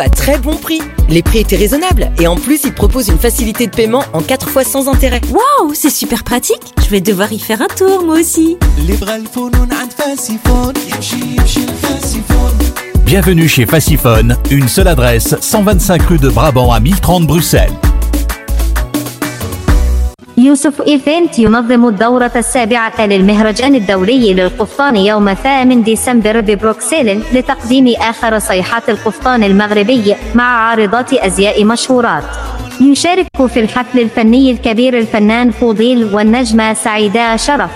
à très bon prix. Les prix étaient raisonnables et en plus, ils proposent une facilité de paiement en 4 fois sans intérêt. Waouh, c'est super pratique. Je vais devoir y faire un tour moi aussi. Bienvenue chez Fassifone, une seule adresse, 125 rue de Brabant à 1030 Bruxelles. يوسف إيفنت ينظم الدورة السابعة للمهرجان الدولي للقفطان يوم 8 ديسمبر ببروكسل لتقديم آخر صيحات القفطان المغربي مع عارضات أزياء مشهورات. يشارك في الحفل الفني الكبير الفنان فوضيل والنجمة سعيدة شرف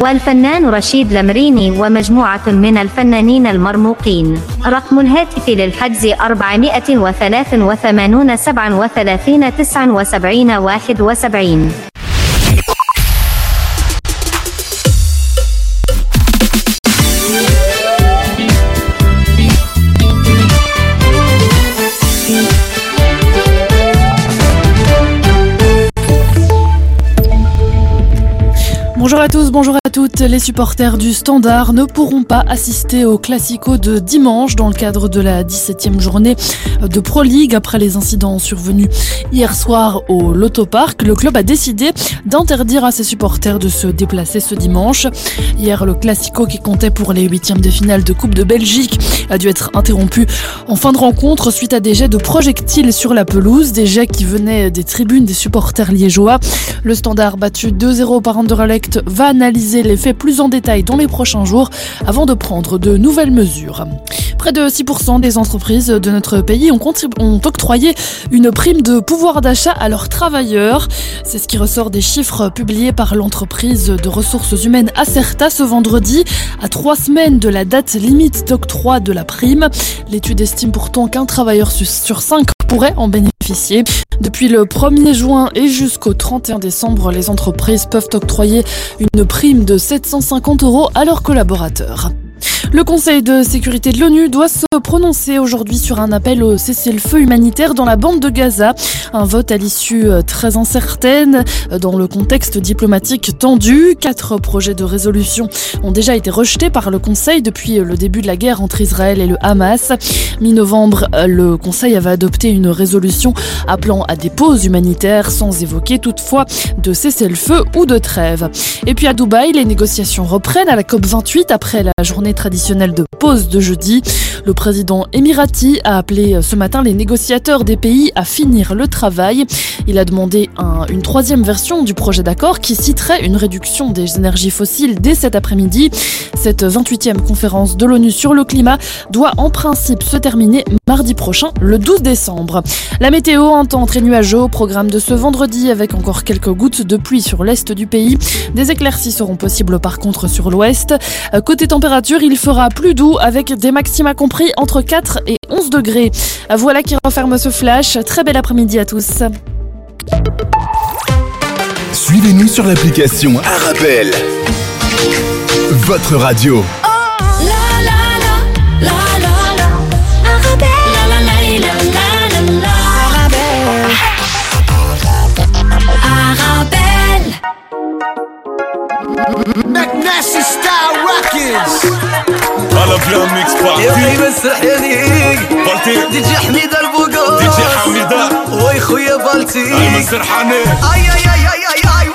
والفنان رشيد لمريني ومجموعة من الفنانين المرموقين. رقم الهاتف للحجز 483 37 79 71 Bonjour à tous, bonjour à toutes. Les supporters du Standard ne pourront pas assister au Classico de dimanche dans le cadre de la 17e journée de Pro League après les incidents survenus hier soir au Lotto Park. Le club a décidé d'interdire à ses supporters de se déplacer ce dimanche. Hier, le Classico qui comptait pour les huitièmes de finale de Coupe de Belgique a dû être interrompu en fin de rencontre suite à des jets de projectiles sur la pelouse, des jets qui venaient des tribunes des supporters liégeois. Le Standard battu 2-0 par Anderlecht va analyser les faits plus en détail dans les prochains jours avant de prendre de nouvelles mesures. Près de 6% des entreprises de notre pays ont, octroyé une prime de pouvoir d'achat à leurs travailleurs. C'est ce qui ressort des chiffres publiés par l'entreprise de ressources humaines Acerta ce vendredi, à trois semaines de la date limite d'octroi de la prime. L'étude estime pourtant qu'un travailleur sur cinq pourrait en bénéficier. Depuis le 1er juin et jusqu'au 31 décembre, les entreprises peuvent octroyer une prime de 750 euros à leurs collaborateurs. Le Conseil de sécurité de l'ONU doit se prononcer aujourd'hui sur un appel au cessez-le-feu humanitaire dans la bande de Gaza. Un vote à l'issue euh, très incertaine euh, dans le contexte diplomatique tendu. Quatre projets de résolution ont déjà été rejetés par le Conseil depuis le début de la guerre entre Israël et le Hamas. Mi-novembre, euh, le Conseil avait adopté une résolution appelant à des pauses humanitaires sans évoquer toutefois de cessez-le-feu ou de trêve. Et puis à Dubaï, les négociations reprennent à la COP28 après la journée traditionnelle de pause de jeudi. Le président émirati a appelé ce matin les négociateurs des pays à finir le travail. Il a demandé un, une troisième version du projet d'accord qui citerait une réduction des énergies fossiles dès cet après-midi. Cette 28e conférence de l'ONU sur le climat doit en principe se terminer mardi prochain, le 12 décembre. La météo, un temps très nuageux au programme de ce vendredi avec encore quelques gouttes de pluie sur l'est du pays. Des éclaircies seront possibles par contre sur l'ouest. Côté température, il fera plus doux avec des maxima compris entre 4 et 11 degrés. Voilà qui referme ce flash. Très bel après-midi à tous. Suivez-nous sur l'application Arabelle. Votre radio. McNasty Style Records هلا بلا ميكس بارتي يا خي مسرحيني بارتي دي جي حميدة البوغو دي جي حميدة وي خويا بالتي ايمن سرحاني أي أي أي أي أي أي.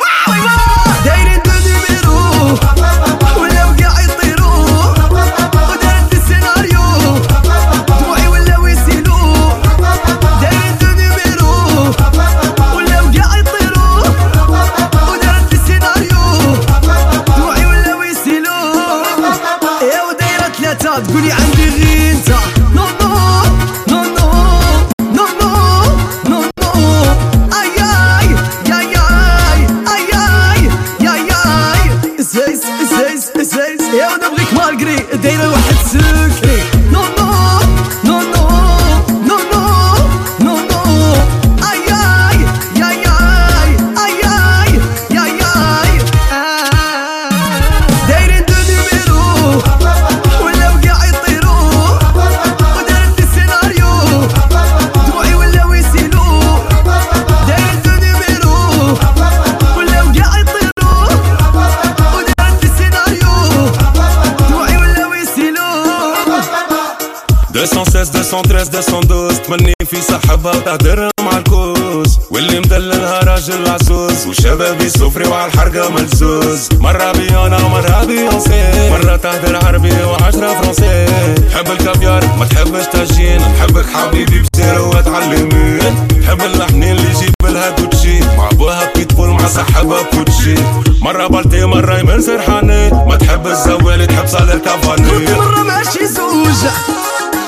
في صاحبها وتهدر مع الكوز. واللي مدللها راجل عزوز وشبابي سفري وعلى الحرقة ملزوز. مرة بيانا ومرة بيونسي. مرة تهدر عربي وعشرة فرنسي. تحب الكافيار ما تحبش تاجين. نحبك حبيبي بزيرو وتعلمين تحب اللحنين اللي يجيب لها كوتشي. مع أبوها بيتبول مع صاحبها كوتشي مرة بالتي مرة يمن سرحاني. ما تحب الزوالي تحب صالح كافاني مرة ماشي زوج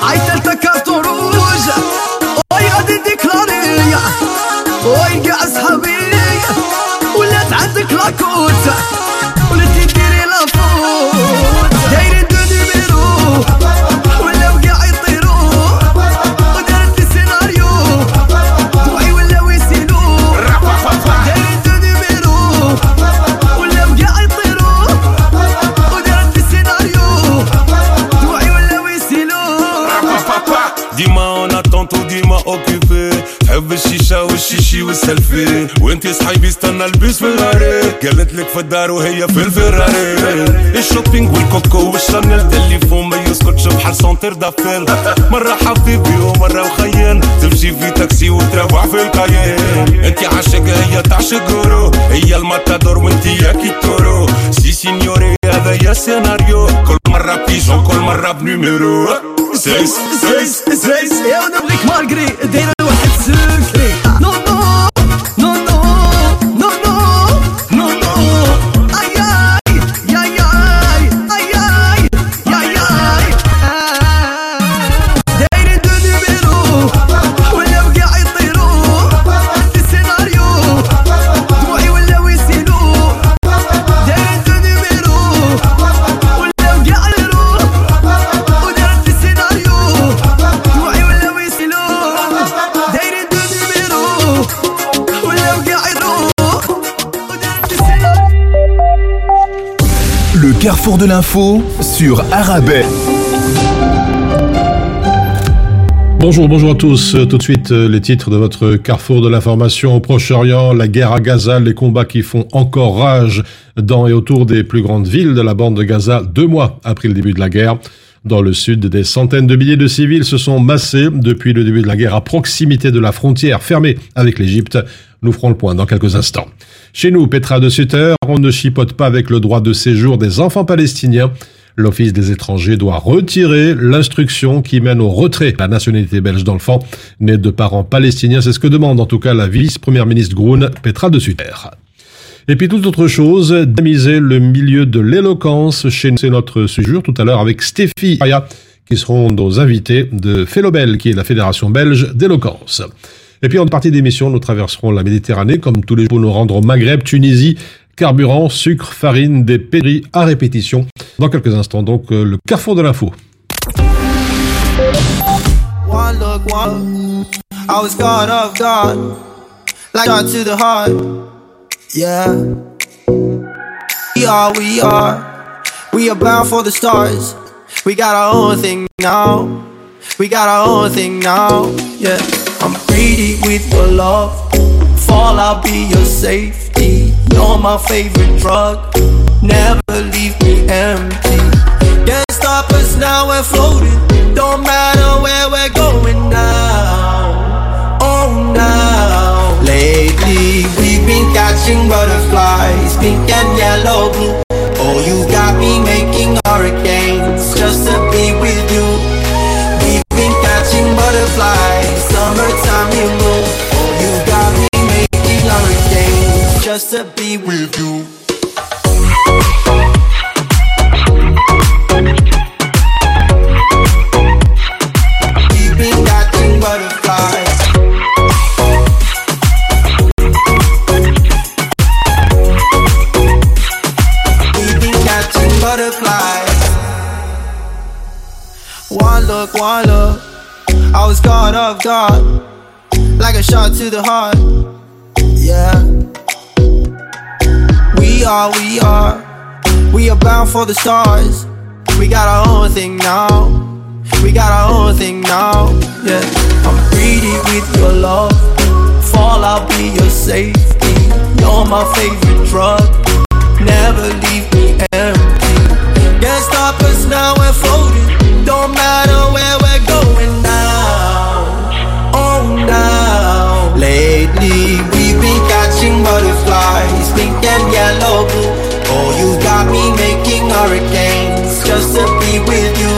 عيطلت كارتون روج وي غادي ديكلاري وي كاع صحابي ولات عندك لاكوت والشيشي والسلفي وانتي صحيبي استنى في الغاري قالت لك في الدار وهي في الفراري الشوبينج والكوكو والشانيل التليفون ما يسكتش بحال سونتر دافيل مرة حبيبي ومرة وخيان تمشي في تاكسي وتروح في الكاين انتي عاشق هي تعشق غورو هي الماتادور وانتي يا كيتورو سي سينيوري هذا يا سيناريو. كل مرة بيجون كل مرة بنيميرو سيس سيس سيس. يا نبغيك مالغري دايره carrefour de l'info sur Arabelle. Bonjour, bonjour à tous. Euh, Tout de suite, euh, les titres de votre carrefour de l'information au Proche-Orient, la guerre à Gaza, les combats qui font encore rage dans et autour des plus grandes villes de la bande de Gaza deux mois après le début de la guerre. Dans le sud, des centaines de milliers de civils se sont massés depuis le début de la guerre à proximité de la frontière fermée avec l'Égypte. Nous ferons le point dans quelques instants. Chez nous, Petra de Sutter, on ne chipote pas avec le droit de séjour des enfants palestiniens. L'Office des étrangers doit retirer l'instruction qui mène au retrait la nationalité belge d'enfants nés de parents palestiniens. C'est ce que demande en tout cas la vice-première ministre Groen, Petra de Sutter. Et puis toute autre chose, d'amiser le milieu de l'éloquence chez nous. C'est notre sujet tout à l'heure avec Stéphie Aya, qui seront nos invités de Félobel, qui est la Fédération belge d'éloquence. Et puis en partie d'émission, nous traverserons la Méditerranée, comme tous les jours, nous rendre au Maghreb, Tunisie, carburant, sucre, farine, des péris à répétition. Dans quelques instants, donc, euh, le carrefour de l'info. Greedy with your love. Fall, I'll be your safety. You're my favorite drug. Never leave me empty. Can't stop us now, we're floating. Don't matter where we're going now. Oh, now. Lately, we've been catching butterflies, pink and yellow, blue. Just to be with you. One look, one look. I was God of God, like a shot to the heart. Yeah. We are, we are, we are bound for the stars. We got our own thing now. We got our own thing now. Yeah. I'm greedy with your love. Fall, I'll be your safety. You're my favorite drug. Never leave me empty. Can't stop us now, we're floating. With you.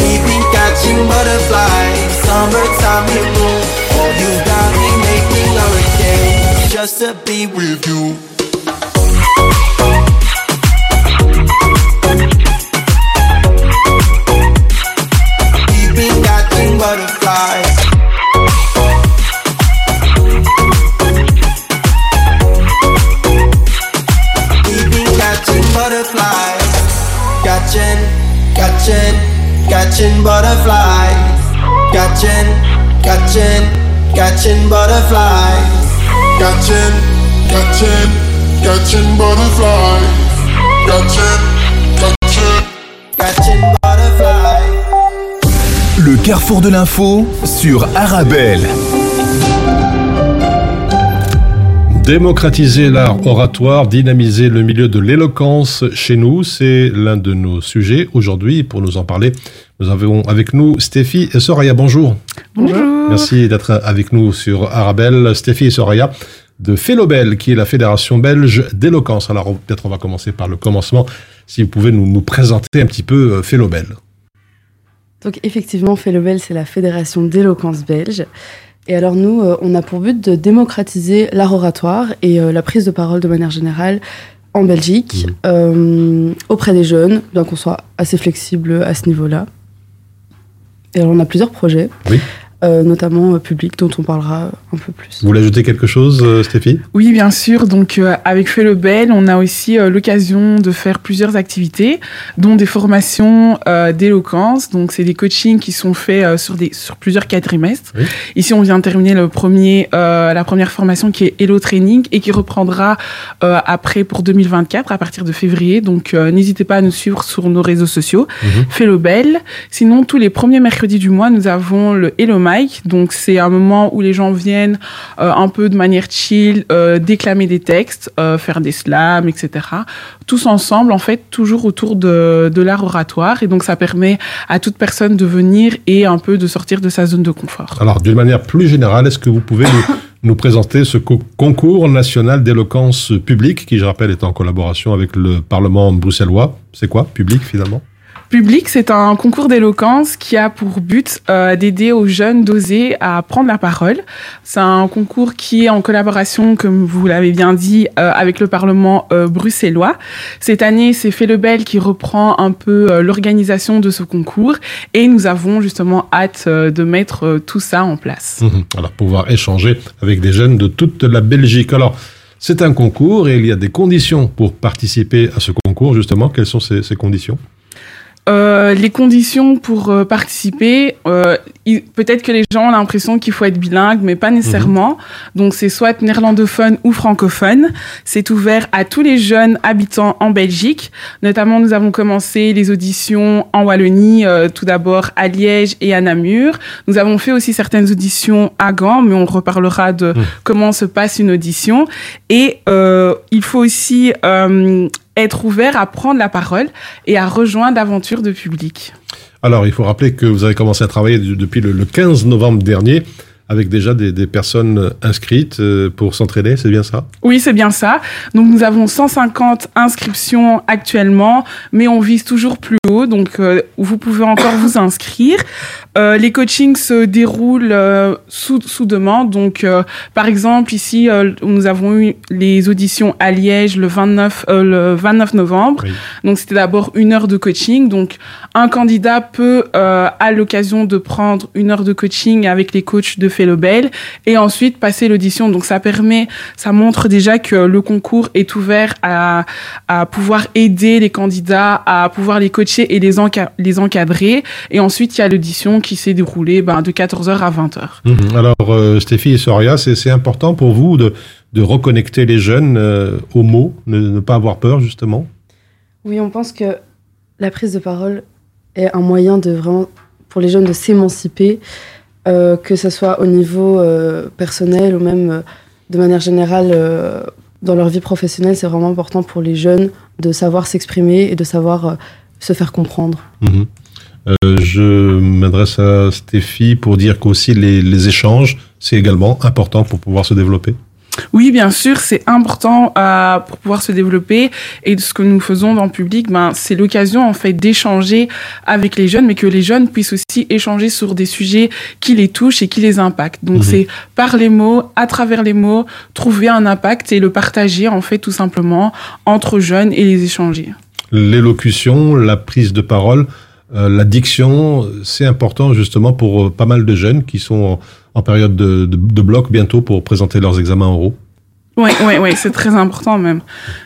We've been catching butterflies, summertime in moon. Oh, you got me making hurricanes just to be with you. We've catching, catching butterflies. Catching, catching, catching butterflies. Catching, catching, catching butterflies. Catching, catching. Catching butterflies. Le carrefour de l'info sur Arabelle. Démocratiser l'art oratoire, dynamiser le milieu de l'éloquence chez nous, c'est l'un de nos sujets aujourd'hui. Pour nous en parler, nous avons avec nous Stéphie et Soraya. Bonjour. Bonjour. Merci d'être avec nous sur Arabelle. Stéphie et Soraya de Félobel, qui est la Fédération belge d'éloquence. Alors peut-être on va commencer par le commencement. Si vous pouvez nous, nous présenter un petit peu euh, Félobel. Donc effectivement, Félobel, c'est la Fédération d'éloquence belge. Et alors nous, euh, on a pour but de démocratiser l'art oratoire et euh, la prise de parole de manière générale en Belgique, euh, auprès des jeunes, bien qu'on soit assez flexible à ce niveau-là. Et alors on a plusieurs projets, Oui. Euh, notamment euh, publics, dont on parlera un peu plus. Vous voulez ajouter quelque chose, euh, Stéphie? Oui, bien sûr. Donc, euh, avec Fait le Bel, on a aussi euh, l'occasion de faire plusieurs activités, dont des formations euh, d'éloquence. Donc, c'est des coachings qui sont faits euh, sur, des, sur plusieurs quadrimestres. Oui. Ici, on vient de terminer le premier, euh, la première formation qui est Hello Training et qui reprendra euh, après pour 2024 à partir de février. Donc, euh, n'hésitez pas à nous suivre sur nos réseaux sociaux. Fait le bel. Sinon, tous les premiers mercredis du mois, nous avons le Hello Donc, c'est un moment où les gens viennent euh, un peu de manière chill, euh, déclamer des textes, euh, faire des slams, etc. Tous ensemble, en fait, toujours autour de, de l'art oratoire. Et donc, ça permet à toute personne de venir et un peu de sortir de sa zone de confort. Alors, d'une manière plus générale, est-ce que vous pouvez nous, présenter ce co- concours national d'éloquence publique, qui, je rappelle, est en collaboration avec le Parlement bruxellois? C'est quoi, public, finalement? Public, c'est un concours d'éloquence qui a pour but euh, d'aider aux jeunes d'oser à prendre la parole. C'est un concours qui est en collaboration, comme vous l'avez bien dit, euh, avec le Parlement euh, bruxellois. Cette année, c'est Fait le Bel qui reprend un peu l'organisation de ce concours et nous avons justement hâte de mettre tout ça en place. Alors, pouvoir échanger avec des jeunes de toute la Belgique. Alors, c'est un concours et il y a des conditions pour participer à ce concours, justement. Quelles sont ces conditions? Euh, les conditions pour euh, participer, euh, peut-être que les gens ont l'impression qu'il faut être bilingue, mais pas nécessairement. Donc c'est soit néerlandophone ou francophone. C'est ouvert à tous les jeunes habitants en Belgique. Notamment, nous avons commencé les auditions en Wallonie, euh, tout d'abord à Liège et à Namur. Nous avons fait aussi certaines auditions à Gand, mais on reparlera de comment se passe une audition. Et euh, il faut aussi euh, être ouvert à prendre la parole et à rejoindre l'aventure de public. Alors, il faut rappeler que vous avez commencé à travailler de- depuis le, le 15 novembre dernier avec déjà des, des personnes inscrites euh, pour s'entraider, c'est bien ça? Oui, c'est bien ça. Donc nous avons 150 inscriptions actuellement, mais on vise toujours plus haut, donc euh, vous pouvez encore vous inscrire. Euh, les coachings se déroulent euh, sous, sous demande. Donc, euh, par exemple, ici, euh, nous avons eu les auditions à Liège le 29, euh, le 29 novembre. Donc, c'était d'abord une heure de coaching. Donc, un candidat peut, euh, à l'occasion de prendre une heure de coaching avec les coachs de Félobel et ensuite passer l'audition. Donc, ça permet, ça montre déjà que le concours est ouvert à, à pouvoir aider les candidats, à pouvoir les coacher et les, enca- les encadrer. Et ensuite, il y a l'audition qui s'est déroulée ben, de 14h à 20h. Mhm. Alors, euh, Stéphie et Soria, c'est c'est important pour vous de, de reconnecter les jeunes euh, aux mots, ne, ne pas avoir peur, justement? Oui, on pense que la prise de parole est un moyen de vraiment, pour les jeunes de s'émanciper, euh, que ce soit au niveau euh, personnel ou même euh, de manière générale euh, dans leur vie professionnelle. C'est vraiment important pour les jeunes de savoir s'exprimer et de savoir euh, se faire comprendre. Mhm. Euh, je m'adresse à Stéphie pour dire qu'aussi les, les échanges, c'est également important pour pouvoir se développer. Oui, bien sûr, c'est important euh, pour pouvoir se développer. Et ce que nous faisons dans le public, ben, c'est l'occasion en fait d'échanger avec les jeunes, mais que les jeunes puissent aussi échanger sur des sujets qui les touchent et qui les impactent. Donc Mhm. c'est par les mots, à travers les mots, trouver un impact et le partager en fait tout simplement entre jeunes et les échanger. L'élocution, la prise de parole, euh, la diction, c'est important justement pour euh, pas mal de jeunes qui sont en, en période de, de, de bloc bientôt pour présenter leurs examens oraux. Oui, oui, oui, c'est très important même.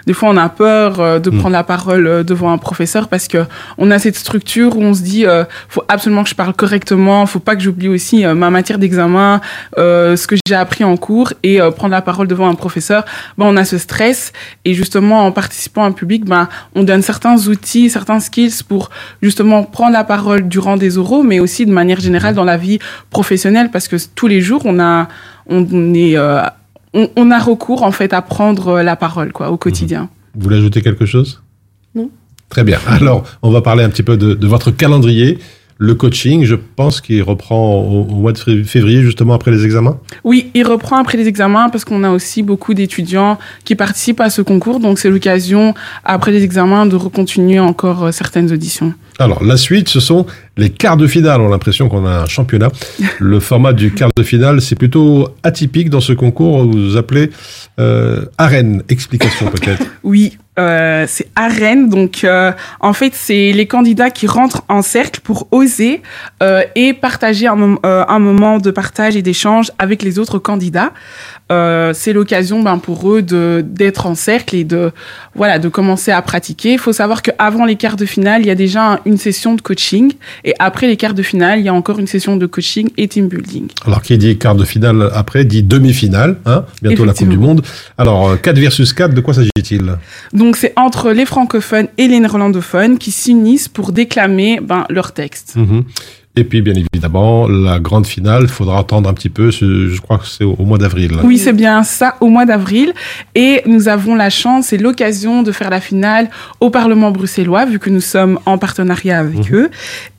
Des fois, on a peur euh, de prendre la parole euh, devant un professeur parce que on a cette structure où on se dit, euh, faut absolument que je parle correctement, faut pas que j'oublie aussi euh, ma matière d'examen, ce que j'ai appris en cours et prendre la parole devant un professeur. Ben, on a ce stress et justement en participant à un public, ben, on donne certains outils, certains skills pour justement prendre la parole durant des oraux, mais aussi de manière générale dans la vie professionnelle parce que tous les jours, on a, on est euh, on, on a recours en fait à prendre la parole quoi au quotidien. Vous voulez ajouter quelque chose? Non. Très bien. Alors, on va parler un petit peu de, de votre calendrier. Le coaching, je pense qu'il reprend au, au mois de fév- février, justement après les examens? Oui, il reprend après les examens parce qu'on a aussi beaucoup d'étudiants qui participent à ce concours, donc c'est l'occasion après les examens de recontinuer encore euh, certaines auditions. Alors, la suite, ce sont les quarts de finale. On a l'impression qu'on a un championnat. Le format du quart de finale, c'est plutôt atypique dans ce concours. Vous appelez euh, arène. Explication peut-être. Oui, euh, c'est arène. Donc, euh, en fait, c'est les candidats qui rentrent en cercle pour oser euh, et partager un, mom- euh, un moment de partage et d'échange avec les autres candidats. Euh, c'est l'occasion ben, pour eux de d'être en cercle et de voilà de commencer à pratiquer. Il faut savoir qu'avant les quarts de finale, il y a déjà une session de coaching et après les quarts de finale, il y a encore une session de coaching et team building. Alors, qui dit quart de finale après dit demi-finale. Hein Bientôt la Coupe du Monde. Alors, euh, 4 versus 4, de quoi s'agit-il? Donc c'est entre les francophones et les néerlandophones qui s'unissent pour déclamer ben, leur texte. Mhm. Et puis, bien évidemment, la grande finale, il faudra attendre un petit peu. Je crois que c'est au, mois d'avril. Oui, c'est bien ça, au mois d'avril. Et nous avons la chance et l'occasion de faire la finale au Parlement bruxellois, vu que nous sommes en partenariat avec eux.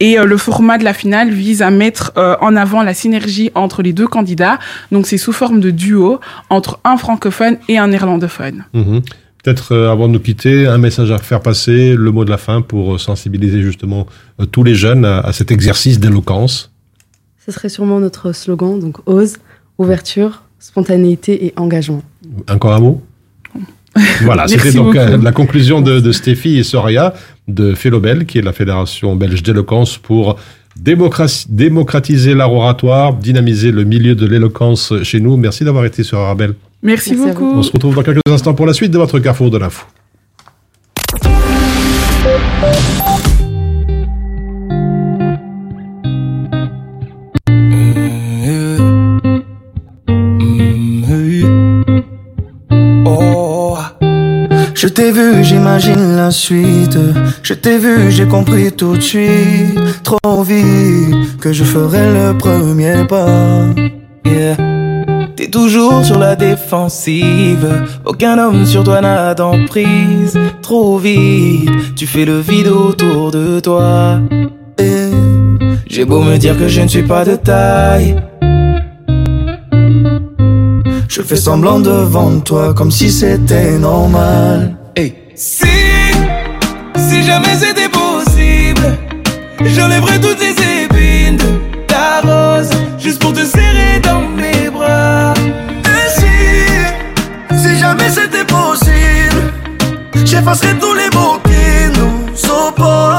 Et euh, le format de la finale vise à mettre euh, en avant la synergie entre les deux candidats. Donc c'est sous forme de duo entre un francophone et un néerlandophone. Mhm. Peut-être euh, avant de nous quitter, un message à faire passer, le mot de la fin pour euh, sensibiliser justement euh, tous les jeunes à, à cet exercice d'éloquence. Ce serait sûrement notre slogan, donc ose, ouverture, spontanéité et engagement. Encore un mot? Voilà, c'était donc beaucoup. la conclusion de, de Stéphie et Soraya de Félobel, qui est la Fédération belge d'éloquence pour démocratiser l'art oratoire, dynamiser le milieu de l'éloquence chez nous. Merci d'avoir été sur Arabelle. Merci, beaucoup. On se retrouve dans quelques instants pour la suite de votre Carrefour de l'info. Je t'ai vu, j'imagine la suite. Je t'ai vu, j'ai compris tout de suite, trop vite, que je ferai le premier pas. Yeah. T'es toujours sur la défensive, aucun homme sur toi n'a d'emprise. Trop vite, tu fais le vide autour de toi. J'ai beau me dire que je ne suis pas de taille. Je fais semblant devant toi comme si c'était normal. Hey. Si, si jamais c'était possible, j'enlèverais toutes les épines de ta rose juste pour te serrer dans j'effacerais tous les mots qui nous opposent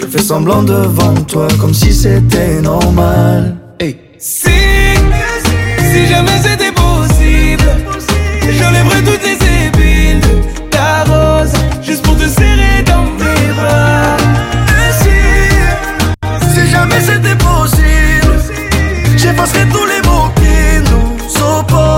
Je fais semblant devant toi comme si c'était normal. Si, si jamais c'était possible, j'enlèverais toutes les épines de ta rose juste pour te serrer dans mes bras. Si, si jamais c'était possible, j'effacerais tous les mots qui nous opposent.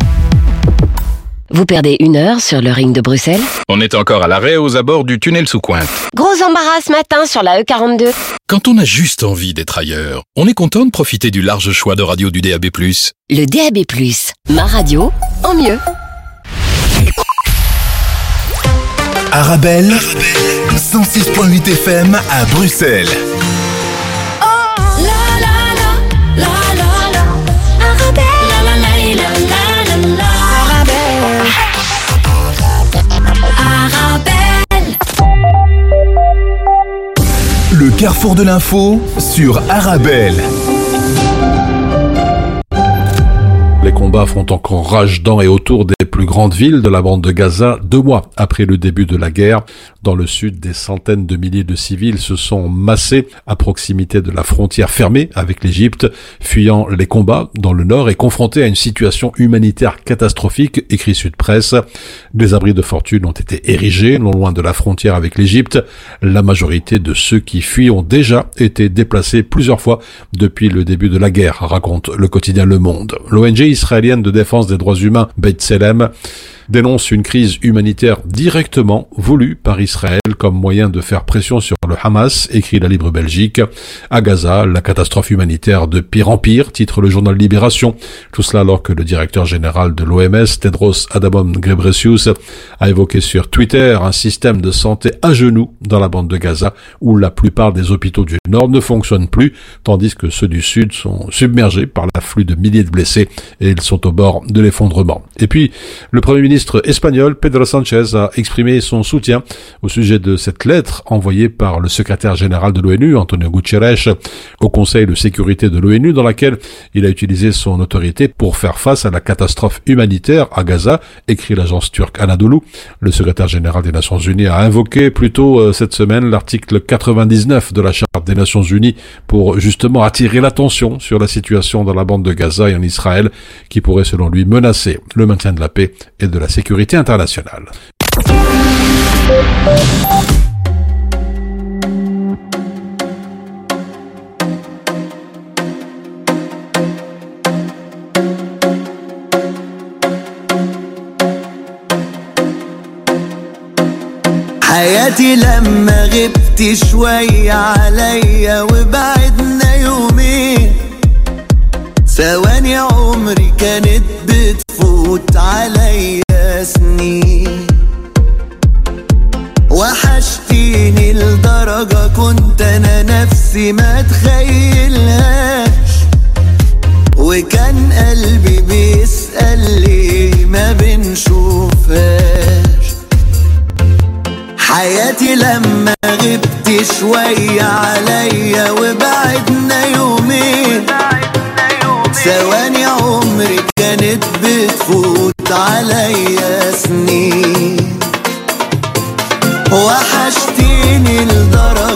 Vous perdez une heure sur le ring de Bruxelles On est encore à l'arrêt aux abords du tunnel sous Cointe. Gros embarras ce matin sur la E E42. Quand on a juste envie d'être ailleurs, on est content de profiter du large choix de radio du DAB+. Le DAB+, ma radio en mieux. Arabelle, 106.8 FM à Bruxelles. Carrefour de l'info sur Arabelle. Les combats font encore rage dans et autour des plus grandes villes de la bande de Gaza deux mois après le début de la guerre. Dans le sud, des centaines de milliers de civils se sont massés à proximité de la frontière fermée avec l'Égypte, fuyant les combats dans le nord et confrontés à une situation humanitaire catastrophique, écrit Sud Presse. Des abris de fortune ont été érigés non loin de la frontière avec l'Égypte. La majorité de ceux qui fuient ont déjà été déplacés plusieurs fois depuis le début de la guerre, raconte le quotidien Le Monde. L'ONG israélienne de défense des droits humains, Beit Selem, dénonce une crise humanitaire directement voulue par Israël comme moyen de faire pression sur le Hamas, écrit la Libre Belgique. À Gaza, la catastrophe humanitaire de pire en pire, titre le journal Libération. Tout cela alors que le directeur général de l'OMS, Tedros Adhanom Ghebreyesus, a évoqué sur Twitter un système de santé à genoux dans la bande de Gaza, où la plupart des hôpitaux du Nord ne fonctionnent plus, tandis que ceux du Sud sont submergés par l'afflux de milliers de blessés et ils sont au bord de l'effondrement. Et puis, le Premier ministre espagnol Pedro Sanchez a exprimé son soutien au sujet de cette lettre envoyée par le secrétaire général de l'ONU, Antonio Guterres, au Conseil de sécurité de l'ONU, dans laquelle il a utilisé son autorité pour faire face à la catastrophe humanitaire à Gaza, écrit l'agence turque Anadolu. Le secrétaire général des Nations Unies a invoqué plus tôt euh, cette semaine l'article 99 de la Charte des Nations Unies pour justement attirer l'attention sur la situation dans la bande de Gaza et en Israël qui pourrait selon lui menacer le maintien de la paix et de la sécurité internationale. حياتي لما غبت شوية عليا وبعدنا يومين. ثواني عمري كانت بتفوت عليا سنين. وحشتيني لدرجة كنت أنا نفسي ما تخيلهاش حياتي لما غبت شوية عليا وبعدنا يومين. ثواني عمري كانت بتفوت عليا سنين. وحشتيني لدرجة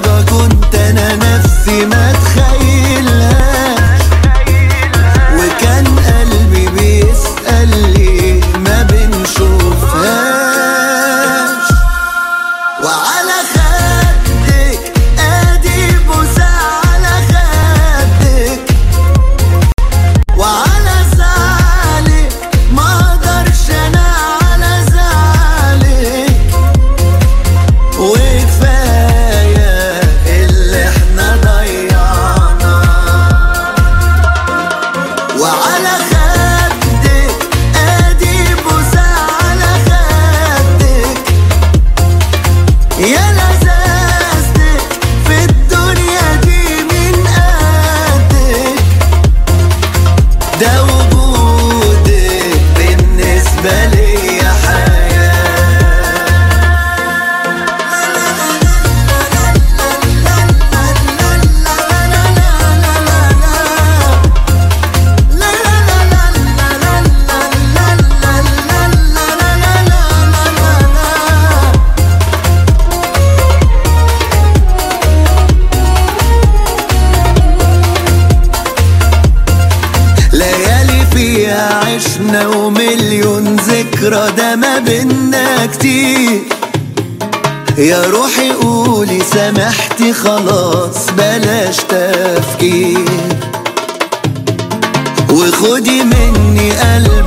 ذكرى ده ما بينا كتير. يا روحي قولي سامحتي خلاص بلاش تفكير. وخدي مني قلبي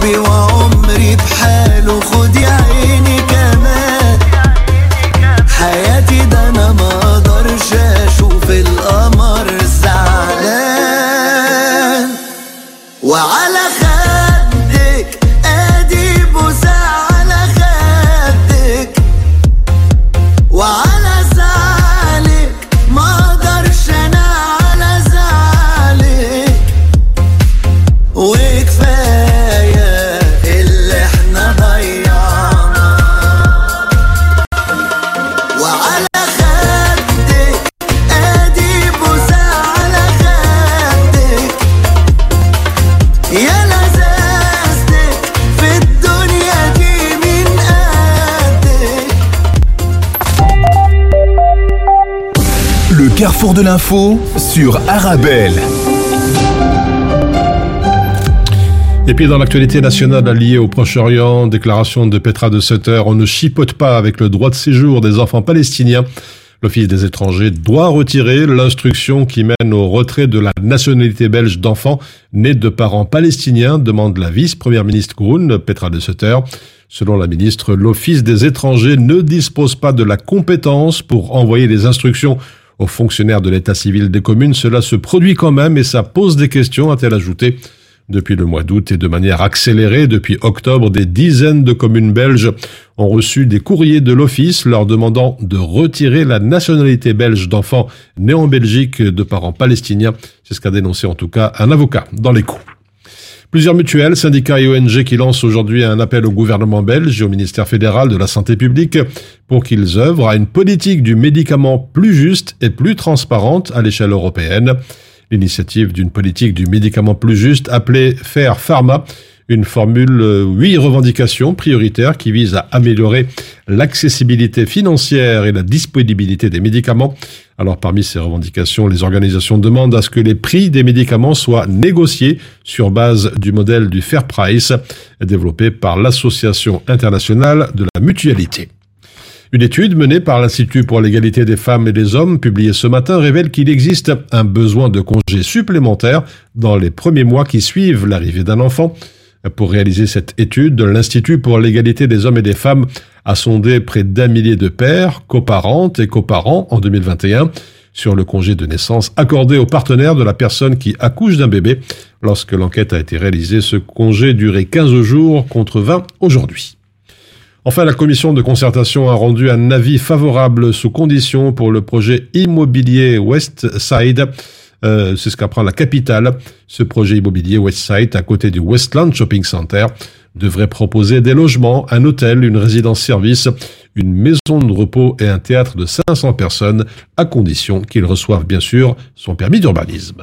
de l'info sur Arabelle. Et puis dans l'actualité nationale liée au Proche-Orient, déclaration de Petra de Sutter, on ne chipote pas avec le droit de séjour des enfants palestiniens. L'Office des étrangers doit retirer l'instruction qui mène au retrait de la nationalité belge d'enfants nés de parents palestiniens, demande la vice-première ministre Groen, Petra de Sutter. Selon la ministre, l'Office des étrangers ne dispose pas de la compétence pour envoyer des instructions aux fonctionnaires de l'état civil des communes. Cela se produit quand même et ça pose des questions, a-t-elle ajouté. Depuis le mois d'août et de manière accélérée depuis octobre, des dizaines de communes belges ont reçu des courriers de l'Office leur demandant de retirer la nationalité belge d'enfants nés en Belgique de parents palestiniens. C'est ce qu'a dénoncé en tout cas un avocat dans les coups. Plusieurs mutuelles, syndicats et ONG qui lancent aujourd'hui un appel au gouvernement belge et au ministère fédéral de la Santé publique pour qu'ils œuvrent à une politique du médicament plus juste et plus transparente à l'échelle européenne. L'initiative d'une politique du médicament plus juste appelée Fair Pharma, une formule euh, huit revendications prioritaires qui visent à améliorer l'accessibilité financière et la disponibilité des médicaments. Alors parmi ces revendications, les organisations demandent à ce que les prix des médicaments soient négociés sur base du modèle du Fair Price développé par l'Association internationale de la mutualité. Une étude menée par l'Institut pour l'égalité des femmes et des hommes, publiée ce matin, révèle qu'il existe un besoin de congés supplémentaires dans les premiers mois qui suivent l'arrivée d'un enfant. Pour réaliser cette étude, l'Institut pour l'égalité des hommes et des femmes a sondé près d'un millier de pères, coparentes et coparents en 2021 sur le congé de naissance accordé aux partenaires de la personne qui accouche d'un bébé. Lorsque l'enquête a été réalisée, ce congé durait 15 jours contre 20 aujourd'hui. Enfin, la commission de concertation a rendu un avis favorable sous condition pour le projet immobilier West Side. Euh, c'est ce qu'apprend la capitale. Ce projet immobilier West Side, à côté du Westland Shopping Center, devrait proposer des logements, un hôtel, une résidence-service, une maison de repos et un théâtre de 500 personnes, à condition qu'ils reçoivent bien sûr son permis d'urbanisme.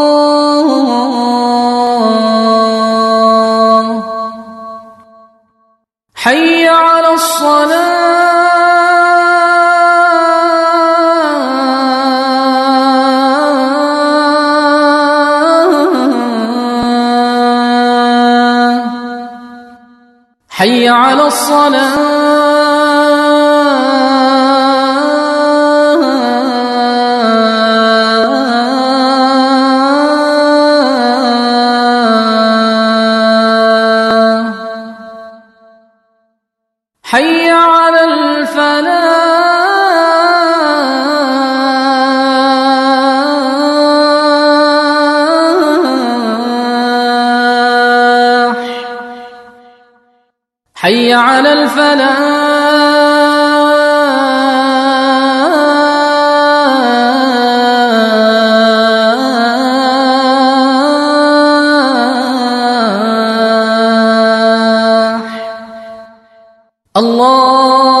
حي على الصلاة. حي على الصلاة. أفلا الله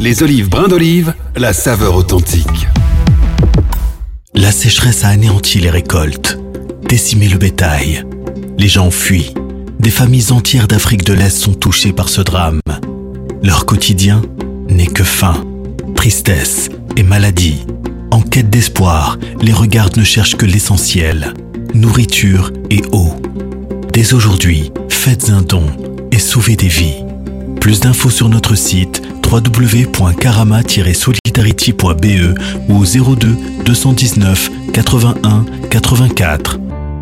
Les olives brins d'olive, la saveur authentique. La sécheresse a anéanti les récoltes, décimé le bétail. Les gens fuient. Des familles entières d'Afrique de l'Est sont touchées par ce drame. Leur quotidien n'est que faim, tristesse et maladie. En quête d'espoir, les regards ne cherchent que l'essentiel, nourriture et eau. Dès aujourd'hui, faites un don et sauvez des vies. Plus d'infos sur notre site www.karama-solidarity.be ou au 02 219 81 84.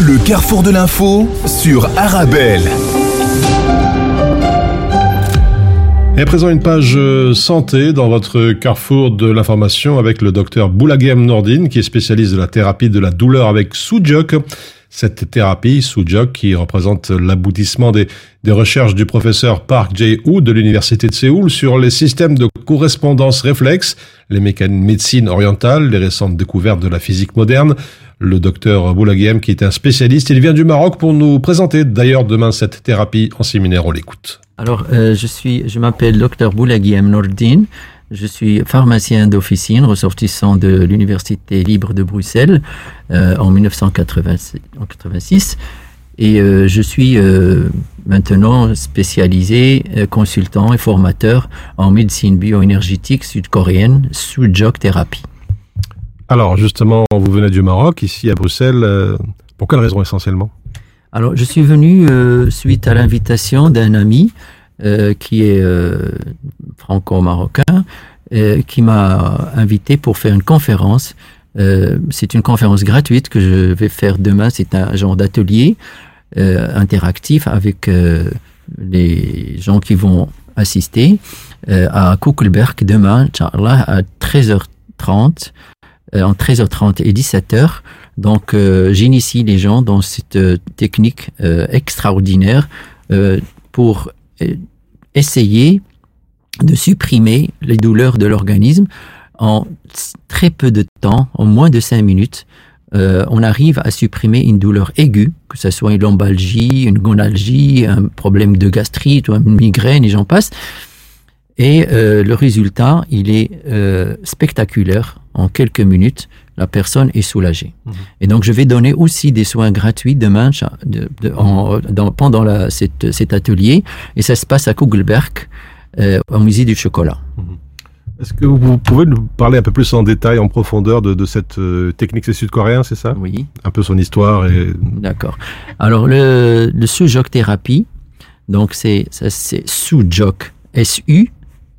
Le carrefour de l'info sur Arabelle. Et à présent, une page euh, santé dans votre carrefour de l'information avec le docteur Boulagem Nordine, qui est spécialiste de la thérapie de la douleur avec Soujok. Cette thérapie, Soujok, qui représente l'aboutissement des, recherches du professeur Park Jae-woo de l'Université de Séoul sur les systèmes de correspondance réflexe, les mécanismes médecine orientale, les récentes découvertes de la physique moderne. Le docteur Boulagem, qui est un spécialiste, il vient du Maroc pour nous présenter d'ailleurs demain cette thérapie en séminaire. On l'écoute. Alors, euh, je suis, je m'appelle Dr Boulagiem Nordine. Je suis pharmacien d'officine, ressortissant de l'Université libre de Bruxelles euh, en 1986. Et euh, je suis maintenant spécialisé, consultant et formateur en médecine bioénergétique sud-coréenne, Sujok Thérapie. Alors, justement, vous venez du Maroc, ici à Bruxelles. euh, pour quelle raison essentiellement? Alors, je suis venu euh, suite à l'invitation d'un ami euh, qui est franco-marocain, qui m'a invité pour faire une conférence. C'est une conférence gratuite que je vais faire demain. C'est un genre d'atelier interactif avec les gens qui vont assister à Kukelberg demain, à 13h30 euh, entre 13h30 et 17h. Donc, euh, j'initie les gens dans cette euh, technique extraordinaire pour essayer de supprimer les douleurs de l'organisme en très peu de temps, en moins de 5 minutes. on arrive à supprimer une douleur aiguë, que ce soit une lombalgie, une gonalgie, un problème de gastrite ou une migraine, et j'en passe. Et euh, le résultat, il est euh, spectaculaire. En quelques minutes, la personne est soulagée. Et donc, je vais donner aussi des soins gratuits demain cha- de- de- en- dans- pendant la- cette- cet atelier. Et ça se passe à Kugelberg, euh, au musée du chocolat. Est-ce que vous pouvez nous parler un peu plus en détail, en profondeur de, de cette euh, technique? C'est sud-coréen, c'est ça? Oui. Un peu son histoire et... D'accord. Alors, le, le Sujok thérapie, donc c'est ça, c'est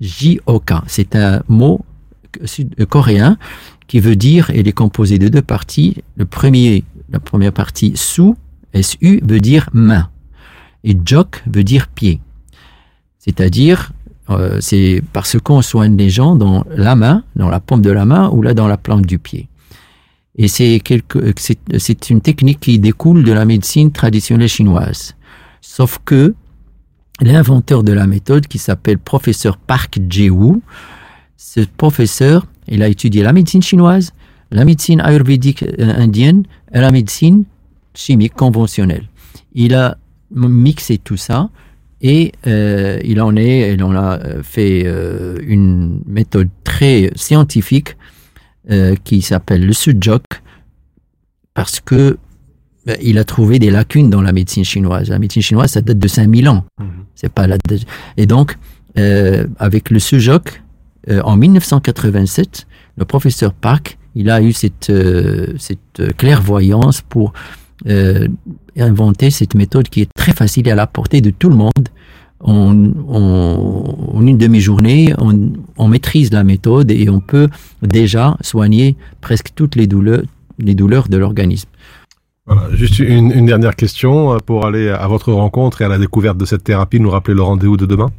S-U-J-O-K. C'est un mot euh, coréen qui veut dire, il est composé de deux parties. Le premier, la première partie, Su, S-U, veut dire main. Et Jok veut dire pied. C'est-à-dire, euh, c'est parce qu'on soigne les gens dans la main, dans la paume de la main ou là dans la plante du pied. Et c'est quelque, c'est une technique qui découle de la médecine traditionnelle chinoise. Sauf que l'inventeur de la méthode, qui s'appelle professeur Park Jae-woo, ce professeur, il a étudié la médecine chinoise, la médecine ayurvédique euh, indienne et la médecine chimique conventionnelle. Il a mixé tout ça et euh, il en est, il en a euh, fait une méthode très scientifique qui s'appelle le Sujok parce que ben, il a trouvé des lacunes dans la médecine chinoise. La médecine chinoise, ça date de 5000 ans. C'est pas la... Et donc, euh, avec le SUJOC, euh, en 1987, le professeur Park, il a eu cette, euh, cette clairvoyance pour euh, inventer cette méthode qui est très facile à la portée de tout le monde. En, en- en une demi-journée, on, on maîtrise la méthode et on peut déjà soigner presque toutes les douleurs, les douleurs de l'organisme. Voilà, juste une, une dernière question euh, pour aller à votre rencontre et à la découverte de cette thérapie. Nous rappeler le rendez-vous de demain.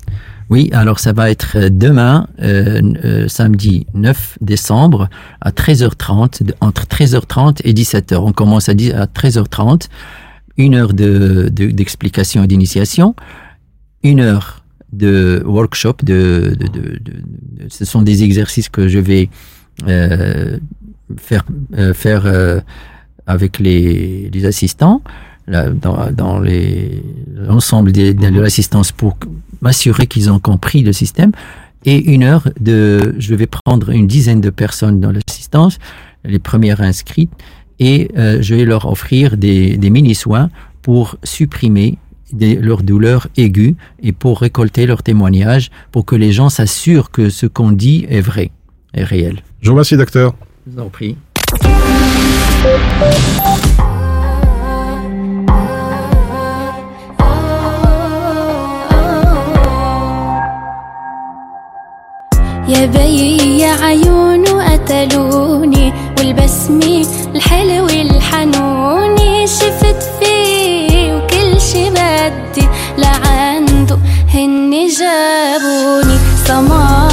Oui, alors ça va être euh, demain, euh, euh, samedi 9 décembre, à 13h30, de- entre 13h30 et 17h. On commence à, dix- à 13h30, une heure de, de- d'explication et d'initiation, une heure de workshop, de, de, de- de- de- ce sont des exercices que je vais euh, faire, faire avec les, les assistants là, dans, l'ensemble de l'assistance pour m'assurer qu'ils ont compris le système. Et une heure de, je vais prendre une dizaine de personnes dans l'assistance, les premières inscrites, et euh, je vais leur offrir des, des mini-soins pour supprimer des- leurs douleurs aiguës et pour récolter leurs témoignages pour que les gens s'assurent que ce qu'on dit est vrai, est réel. Je vous remercie, docteur. Je vous en prie. يا بي يا عيون قتلوني والبسمة الحلو الحنوني شفت فيه وكل شي بدي لعنده هني جابوني. سماره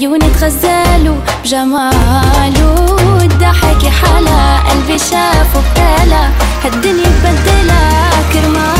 عيوني تغزلوا بجماله الضحك حلا قلبي شافه ابتلى هالدنيا بدلها كرماله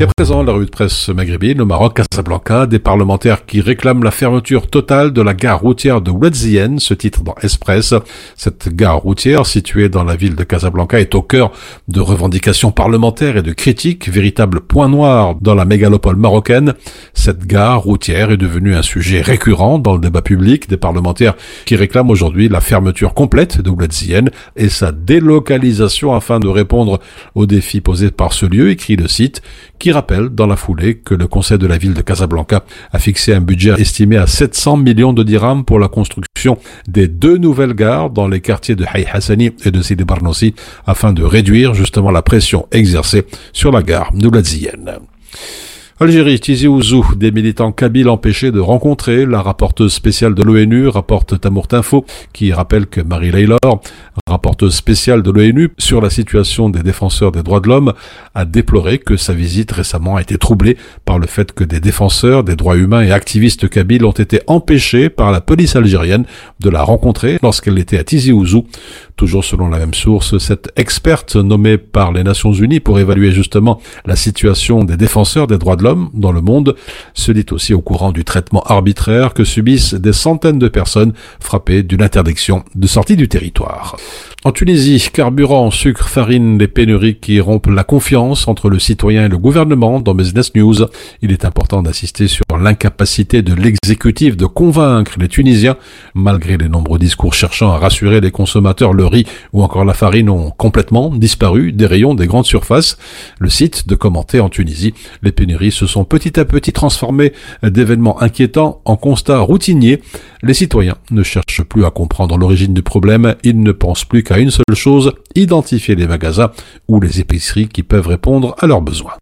Et à présent, la revue de presse maghrébine, au Maroc, Casablanca, des parlementaires qui réclament la fermeture totale de la gare routière de Ouedzien, ce titre dans Express. Cette gare routière, située dans la ville de Casablanca, est au cœur de revendications parlementaires et de critiques, véritable point noir dans la mégalopole marocaine. Cette gare routière est devenue un sujet récurrent dans le débat public des parlementaires qui réclament aujourd'hui la fermeture complète de Ouedzien et sa délocalisation afin de répondre aux défis posés par ce lieu, écrit le site, qui rappelle dans la foulée que le conseil de la ville de Casablanca a fixé un budget estimé à 700 millions de dirhams pour la construction des deux nouvelles gares dans les quartiers de Hay Hassani et de Sidi Barnossi afin de réduire justement la pression exercée sur la gare nouladzienne. Algérie, Tizi Ouzou, des militants kabyles empêchés de rencontrer la rapporteuse spéciale de l'ONU, rapporte Tamourt Info, qui rappelle que Marie Laylor, rapporteuse spéciale de l'ONU sur la situation des défenseurs des droits de l'homme, a déploré que sa visite récemment a été troublée par le fait que des défenseurs des droits humains et activistes kabyles ont été empêchés par la police algérienne de la rencontrer lorsqu'elle était à Tizi Ouzou. Toujours selon la même source, cette experte nommée par les Nations Unies pour évaluer justement la situation des défenseurs des droits de l'homme dans le monde se dit aussi au courant du traitement arbitraire que subissent des centaines de personnes frappées d'une interdiction de sortie du territoire. En Tunisie, carburant, sucre, farine, les pénuries qui rompent la confiance entre le citoyen et le gouvernement dans Business News. Il est important d'insister sur l'incapacité de l'exécutif de convaincre les Tunisiens, malgré les nombreux discours cherchant à rassurer les consommateurs, riz ou encore la farine ont complètement disparu des rayons des grandes surfaces. Le site de commenter en Tunisie, les pénuries se sont petit à petit transformées d'événements inquiétants en constats routiniers. Les citoyens ne cherchent plus à comprendre l'origine du problème, ils ne pensent plus qu'à une seule chose, identifier les magasins ou les épiceries qui peuvent répondre à leurs besoins.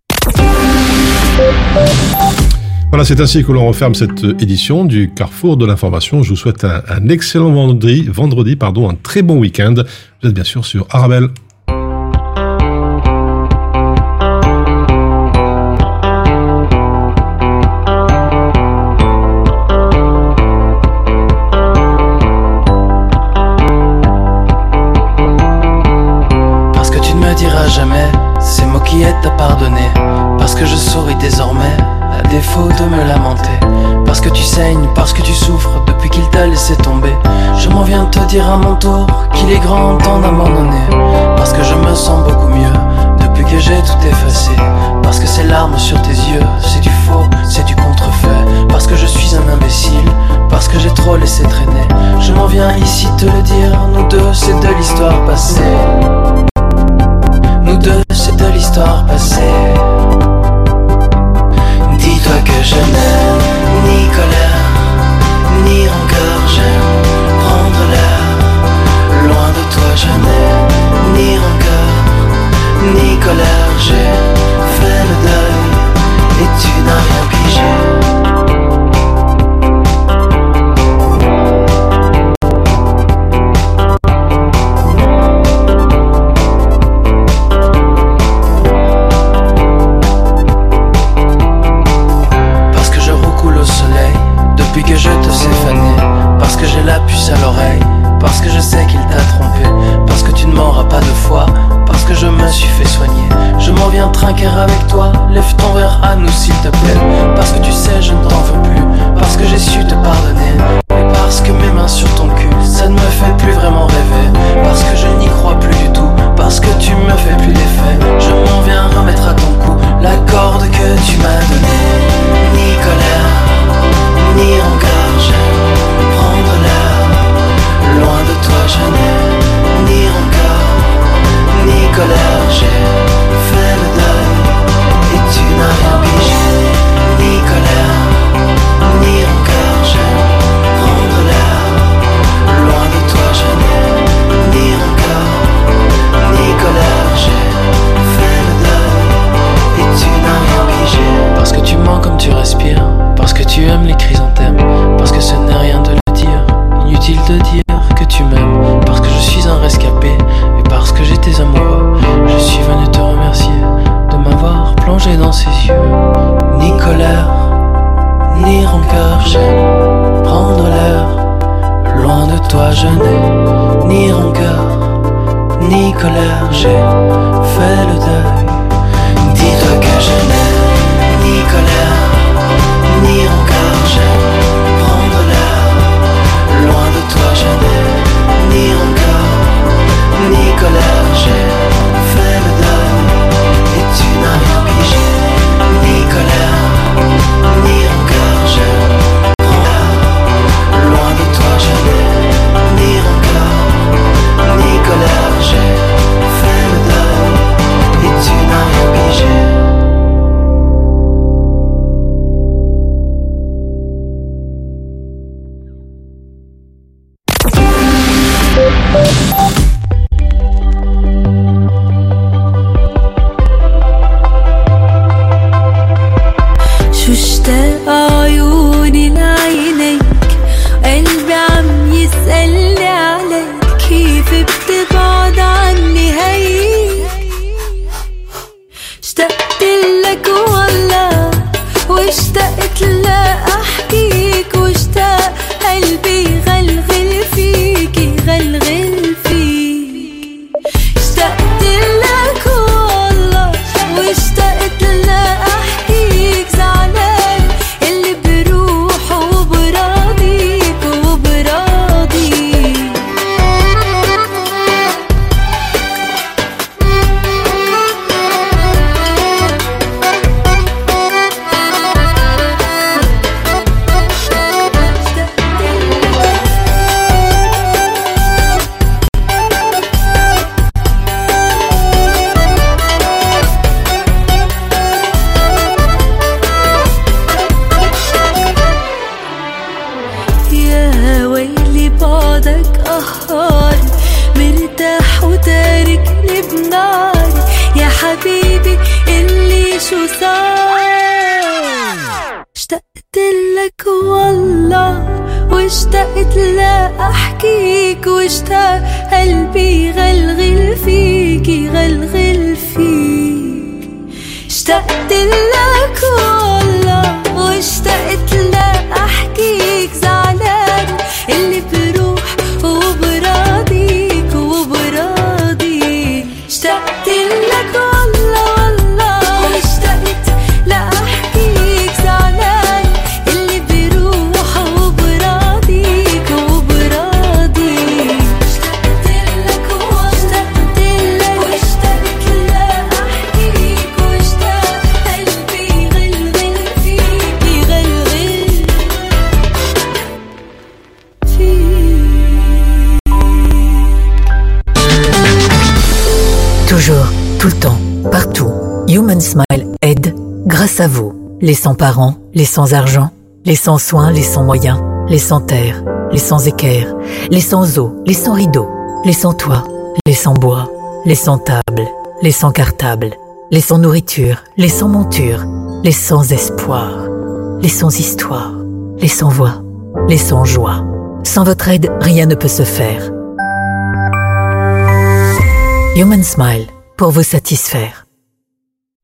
Voilà, c'est ainsi que l'on referme cette édition du Carrefour de l'information. Je vous souhaite un, excellent vendredi, vendredi, pardon, un très bon week-end. Vous êtes bien sûr sur Arabelle. Parce que tu ne me diras jamais ces mots qui aident à pardonner. Parce que je souris désormais, défaut de me lamenter. Parce que tu saignes, parce que tu souffres depuis qu'il t'a laissé tomber. Je m'en viens te dire à mon tour qu'il est grand temps d'abandonner. Parce que je me sens beaucoup mieux depuis que j'ai tout effacé. Parce que ces larmes sur tes yeux, c'est du faux, c'est du contrefait. Parce que je suis un imbécile, parce que j'ai trop laissé traîner. Je m'en viens ici te le dire, nous deux, c'est de l'histoire passée. Nous deux, c'est de l'histoire passée. Je n'aime ni colère, ni rancœur, j'aime prendre l'air. Loin de toi, je n'aime ni rancœur, ni colère, j'ai fait le deuil et tu n'as rien la puce à l'oreille. Parce que je sais qu'il t'a trompé. Parce que tu ne m'auras pas de foi. Parce que je me suis fait soigner. Je m'en viens trinquer avec toi. Lève ton verre à nous s'il te plaît. Parce que tu sais, je ne t'en veux plus. Parce que j'ai su te pardonner. Et parce que mes mains sur ton cul, ça ne me fait وقت لك والله à vous. Les sans-parents, les sans-argent, les sans-soins, les sans-moyens, les sans-terre, les sans-équerre, les sans-eau, les sans-rideaux, les sans-toit, les sans-bois, les sans-table, les sans-cartable, les sans-nourriture, les sans-monture, les sans-espoir, les sans-histoire, les sans-voix, les sans-joie. Sans votre aide, rien ne peut se faire. Human Smile, pour vous satisfaire.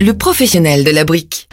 le professionnel de la brique.